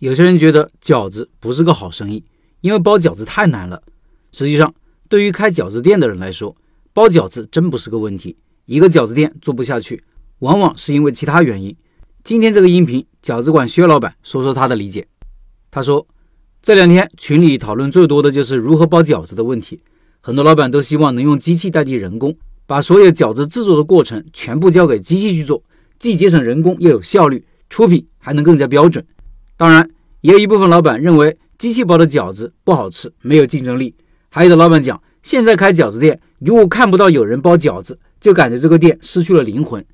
有些人觉得饺子不是个好生意，因为包饺子太难了。实际上，对于开饺子店的人来说，包饺子真不是个问题。一个饺子店做不下去，往往是因为其他原因。今天这个音频，饺子馆薛老板说说他的理解。他说，这两天群里讨论最多的就是如何包饺子的问题。很多老板都希望能用机器代替人工，把所有饺子制作的过程全部交给机器去做，既节省人工又有效率，出品还能更加标准。当然，也有一部分老板认为机器包的饺子不好吃，没有竞争力。还有的老板讲，现在开饺子店，如果看不到有人包饺子，就感觉这个店失去了灵魂。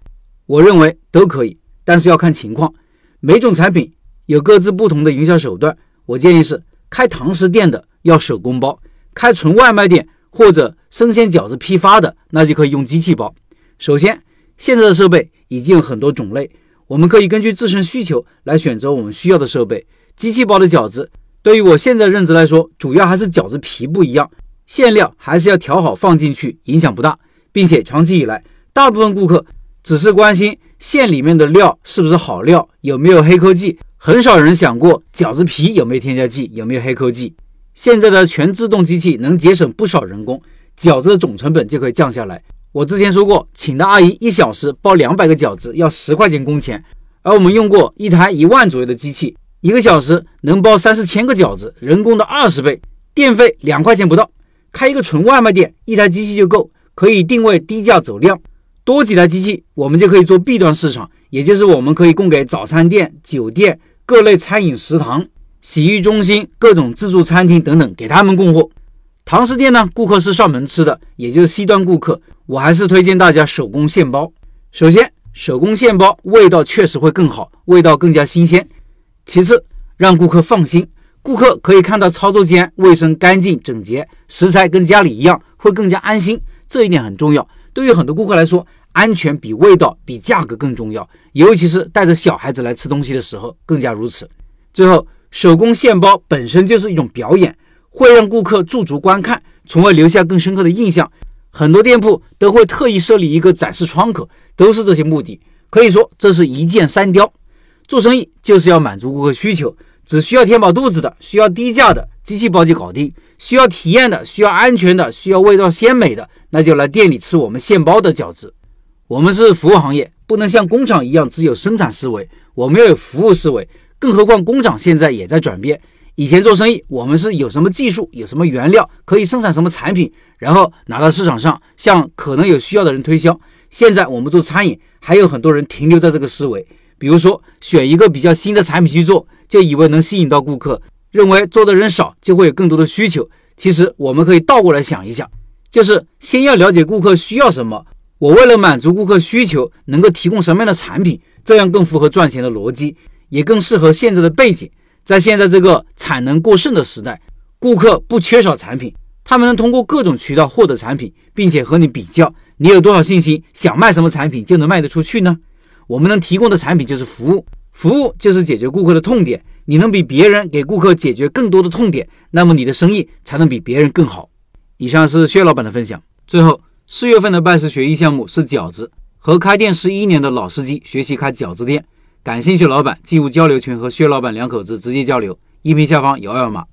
我认为都可以，但是要看情况，每种产品有各自不同的营销手段。我建议是开堂食店的要手工包，开纯外卖店或者生鲜饺子批发的，那就可以用机器包。首先，现在的设备已经有很多种类。我们可以根据自身需求来选择我们需要的设备。机器包的饺子，对于我现在认知来说，主要还是饺子皮不一样，馅料还是要调好放进去，影响不大。并且长期以来，大部分顾客只是关心馅里面的料是不是好料，有没有黑科技，很少人想过饺子皮有没有添加剂，有没有黑科技。现在的全自动机器能节省不少人工，饺子的总成本就可以降下来。我之前说过，请的阿姨一小时包两百个饺子要十块钱工钱，而我们用过一台一万左右的机器，一个小时能包三四千个饺子，人工的二十倍，电费两块钱不到。开一个纯外卖店，一台机器就够，可以定位低价走量。多几台机器，我们就可以做 B 端市场，也就是我们可以供给早餐店、酒店、各类餐饮食堂、洗浴中心、各种自助餐厅等等，给他们供货。堂食店呢，顾客是上门吃的，也就是 C 端顾客。我还是推荐大家手工现包。首先，手工现包味道确实会更好，味道更加新鲜。其次，让顾客放心，顾客可以看到操作间卫生干净整洁，食材跟家里一样，会更加安心。这一点很重要。对于很多顾客来说，安全比味道比价格更重要，尤其是带着小孩子来吃东西的时候更加如此。最后，手工现包本身就是一种表演。会让顾客驻足观看，从而留下更深刻的印象。很多店铺都会特意设立一个展示窗口，都是这些目的。可以说，这是一箭三雕。做生意就是要满足顾客需求，只需要填饱肚子的，需要低价的机器包就搞定；需要体验的，需要安全的，需要味道鲜美的，那就来店里吃我们现包的饺子。我们是服务行业，不能像工厂一样只有生产思维，我们要有服务思维。更何况工厂现在也在转变。以前做生意，我们是有什么技术，有什么原料，可以生产什么产品，然后拿到市场上，向可能有需要的人推销。现在我们做餐饮，还有很多人停留在这个思维，比如说选一个比较新的产品去做，就以为能吸引到顾客，认为做的人少就会有更多的需求。其实我们可以倒过来想一想，就是先要了解顾客需要什么，我为了满足顾客需求，能够提供什么样的产品，这样更符合赚钱的逻辑，也更适合现在的背景。在现在这个产能过剩的时代，顾客不缺少产品，他们能通过各种渠道获得产品，并且和你比较，你有多少信心，想卖什么产品就能卖得出去呢？我们能提供的产品就是服务，服务就是解决顾客的痛点。你能比别人给顾客解决更多的痛点，那么你的生意才能比别人更好。以上是薛老板的分享。最后，四月份的拜师学艺项目是饺子，和开店十一年的老司机学习开饺子店。感兴趣老板进入交流群和薛老板两口子直接交流，音频下方有二维码。